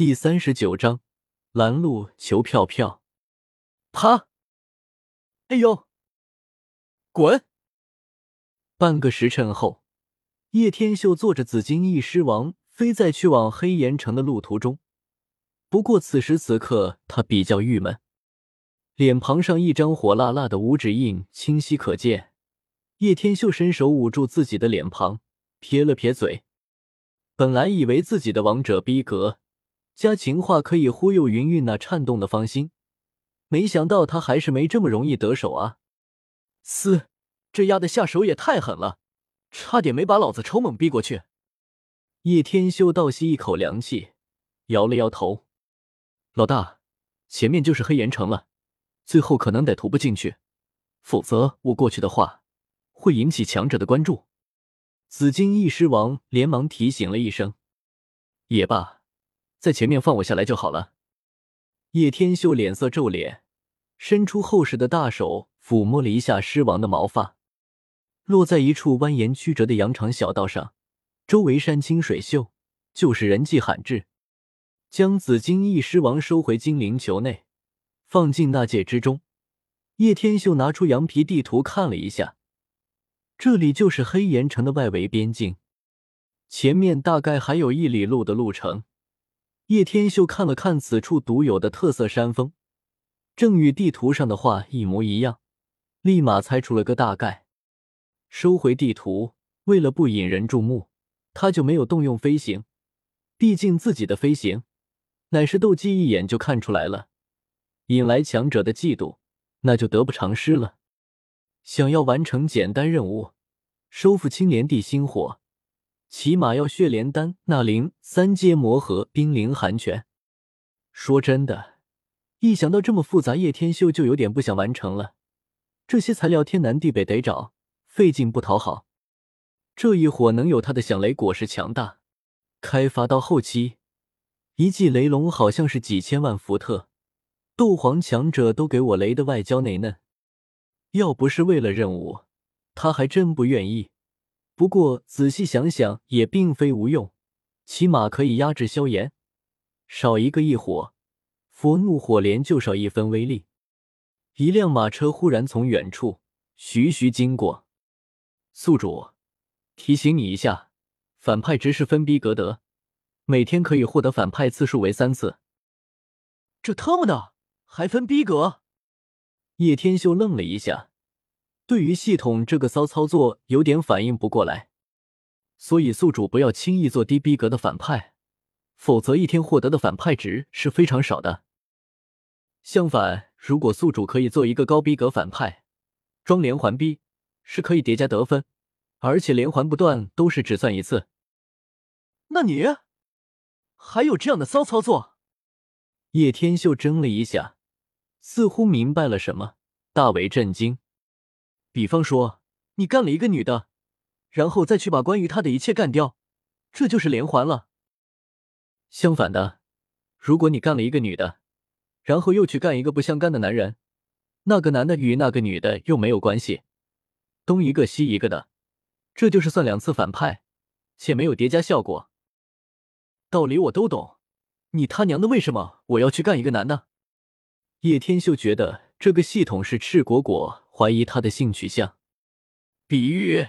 第三十九章，拦路求票票。啪！哎呦！滚！半个时辰后，叶天秀坐着紫金翼狮王飞在去往黑岩城的路途中。不过此时此刻，他比较郁闷，脸庞上一张火辣辣的五指印清晰可见。叶天秀伸手捂住自己的脸庞，撇了撇嘴。本来以为自己的王者逼格加情话可以忽悠云云那颤动的芳心，没想到他还是没这么容易得手啊！嘶，这丫的下手也太狠了，差点没把老子抽猛逼过去。叶天修倒吸一口凉气，摇了摇头：“老大，前面就是黑岩城了，最后可能得徒步进去，否则我过去的话会引起强者的关注。”紫金翼狮王连忙提醒了一声：“也罢。”在前面放我下来就好了。叶天秀脸色皱脸，伸出厚实的大手抚摸了一下狮王的毛发，落在一处蜿蜒曲折的羊肠小道上，周围山清水秀，就是人迹罕至。将紫金翼狮王收回精灵球内，放进纳戒之中。叶天秀拿出羊皮地图看了一下，这里就是黑岩城的外围边境，前面大概还有一里路的路程。叶天秀看了看此处独有的特色山峰，正与地图上的画一模一样，立马猜出了个大概。收回地图，为了不引人注目，他就没有动用飞行。毕竟自己的飞行乃是斗技一眼就看出来了，引来强者的嫉妒，那就得不偿失了。想要完成简单任务，收复青莲地心火。起码要血莲丹、纳灵、三阶魔核、冰灵寒泉。说真的，一想到这么复杂，叶天秀就有点不想完成了。这些材料天南地北得找，费劲不讨好。这一伙能有他的响雷果实强大，开发到后期，一记雷龙好像是几千万伏特，斗皇强者都给我雷的外焦内嫩。要不是为了任务，他还真不愿意。不过仔细想想，也并非无用，起码可以压制萧炎。少一个异火，佛怒火莲就少一分威力。一辆马车忽然从远处徐徐经过，宿主提醒你一下，反派值是分逼格的，每天可以获得反派次数为三次。这特么的还分逼格？叶天秀愣了一下。对于系统这个骚操作有点反应不过来，所以宿主不要轻易做低逼格的反派，否则一天获得的反派值是非常少的。相反，如果宿主可以做一个高逼格反派，装连环逼是可以叠加得分，而且连环不断都是只算一次。那你还有这样的骚操作？叶天秀怔了一下，似乎明白了什么，大为震惊。比方说，你干了一个女的，然后再去把关于她的一切干掉，这就是连环了。相反的，如果你干了一个女的，然后又去干一个不相干的男人，那个男的与那个女的又没有关系，东一个西一个的，这就是算两次反派，且没有叠加效果。道理我都懂，你他娘的为什么我要去干一个男的？叶天秀觉得。这个系统是赤果果怀疑他的性取向。比喻，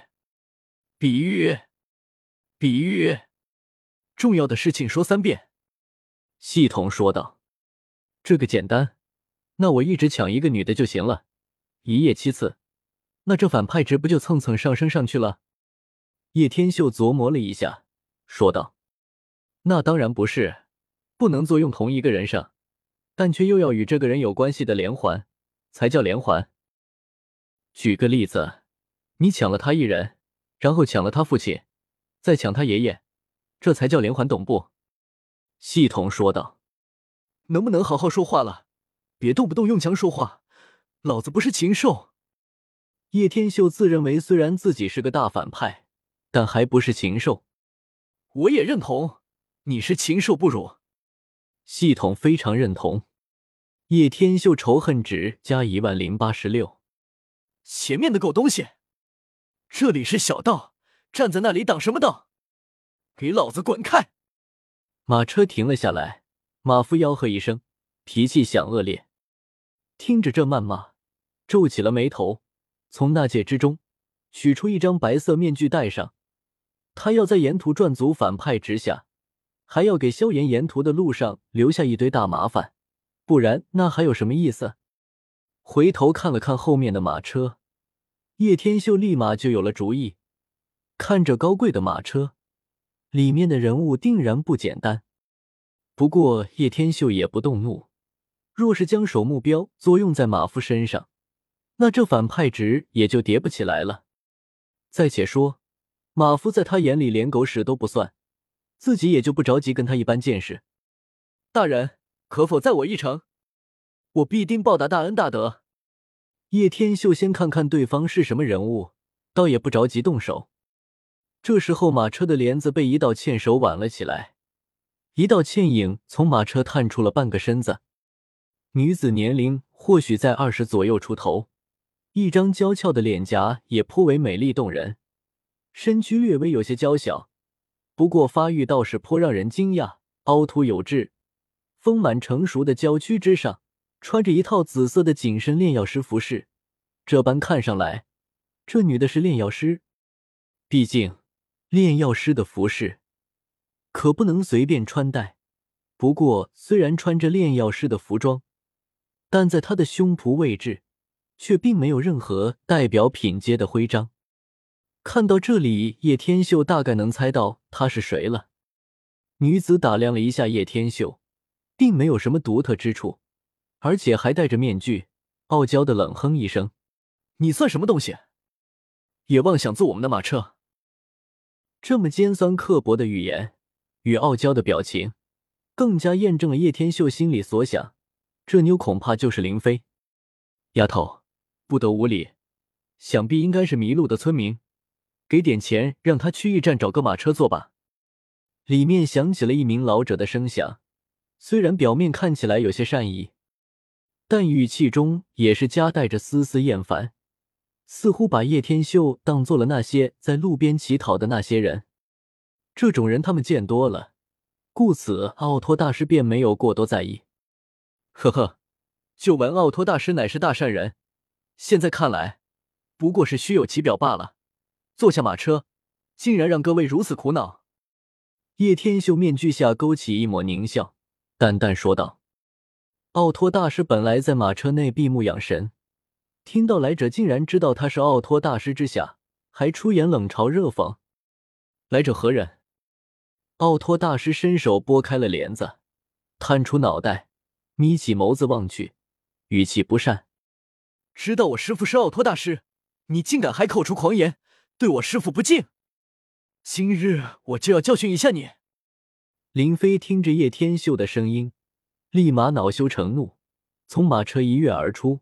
比喻，比喻，重要的事情说三遍。系统说道：“这个简单，那我一直抢一个女的就行了，一夜七次，那这反派值不就蹭蹭上升上去了？”叶天秀琢磨了一下，说道：“那当然不是，不能作用同一个人上，但却又要与这个人有关系的连环。”才叫连环。举个例子，你抢了他一人，然后抢了他父亲，再抢他爷爷，这才叫连环，懂不？系统说道。能不能好好说话了？别动不动用枪说话，老子不是禽兽。叶天秀自认为虽然自己是个大反派，但还不是禽兽。我也认同，你是禽兽不如。系统非常认同。叶天秀仇恨值加一万零八十六。前面的狗东西，这里是小道，站在那里挡什么道？给老子滚开！马车停了下来，马夫吆喝一声，脾气响恶劣。听着这谩骂，皱起了眉头，从纳戒之中取出一张白色面具戴上。他要在沿途赚足反派之下，还要给萧炎沿途的路上留下一堆大麻烦，不然那还有什么意思？回头看了看后面的马车，叶天秀立马就有了主意。看着高贵的马车，里面的人物定然不简单。不过叶天秀也不动怒，若是将手目标作用在马夫身上，那这反派值也就叠不起来了。再且说。马夫在他眼里连狗屎都不算，自己也就不着急跟他一般见识。大人可否载我一程？我必定报答大恩大德。叶天秀先看看对方是什么人物，倒也不着急动手。这时候，马车的帘子被一道纤手挽了起来，一道倩影从马车探出了半个身子。女子年龄或许在二十左右出头，一张娇俏的脸颊也颇为美丽动人。身躯略微有些娇小，不过发育倒是颇让人惊讶，凹凸有致，丰满成熟的娇躯之上，穿着一套紫色的紧身炼药师服饰。这般看上来，这女的是炼药师。毕竟，炼药师的服饰可不能随便穿戴。不过，虽然穿着炼药师的服装，但在她的胸脯位置，却并没有任何代表品阶的徽章。看到这里，叶天秀大概能猜到她是谁了。女子打量了一下叶天秀，并没有什么独特之处，而且还戴着面具，傲娇的冷哼一声：“你算什么东西？也妄想坐我们的马车？”这么尖酸刻薄的语言与傲娇的表情，更加验证了叶天秀心里所想：这妞恐怕就是林飞。丫头，不得无礼，想必应该是迷路的村民。给点钱，让他去驿站找个马车坐吧。里面响起了一名老者的声响，虽然表面看起来有些善意，但语气中也是夹带着丝丝厌烦，似乎把叶天秀当做了那些在路边乞讨的那些人。这种人他们见多了，故此奥托大师便没有过多在意。呵呵，就闻奥托大师乃是大善人，现在看来，不过是虚有其表罢了。坐下马车，竟然让各位如此苦恼。叶天秀面具下勾起一抹狞笑，淡淡说道：“奥托大师本来在马车内闭目养神，听到来者竟然知道他是奥托大师之下，还出言冷嘲热讽。来者何人？”奥托大师伸手拨开了帘子，探出脑袋，眯起眸子望去，语气不善：“知道我师父是奥托大师，你竟敢还口出狂言！”对我师父不敬，今日我就要教训一下你。林飞听着叶天秀的声音，立马恼羞成怒，从马车一跃而出，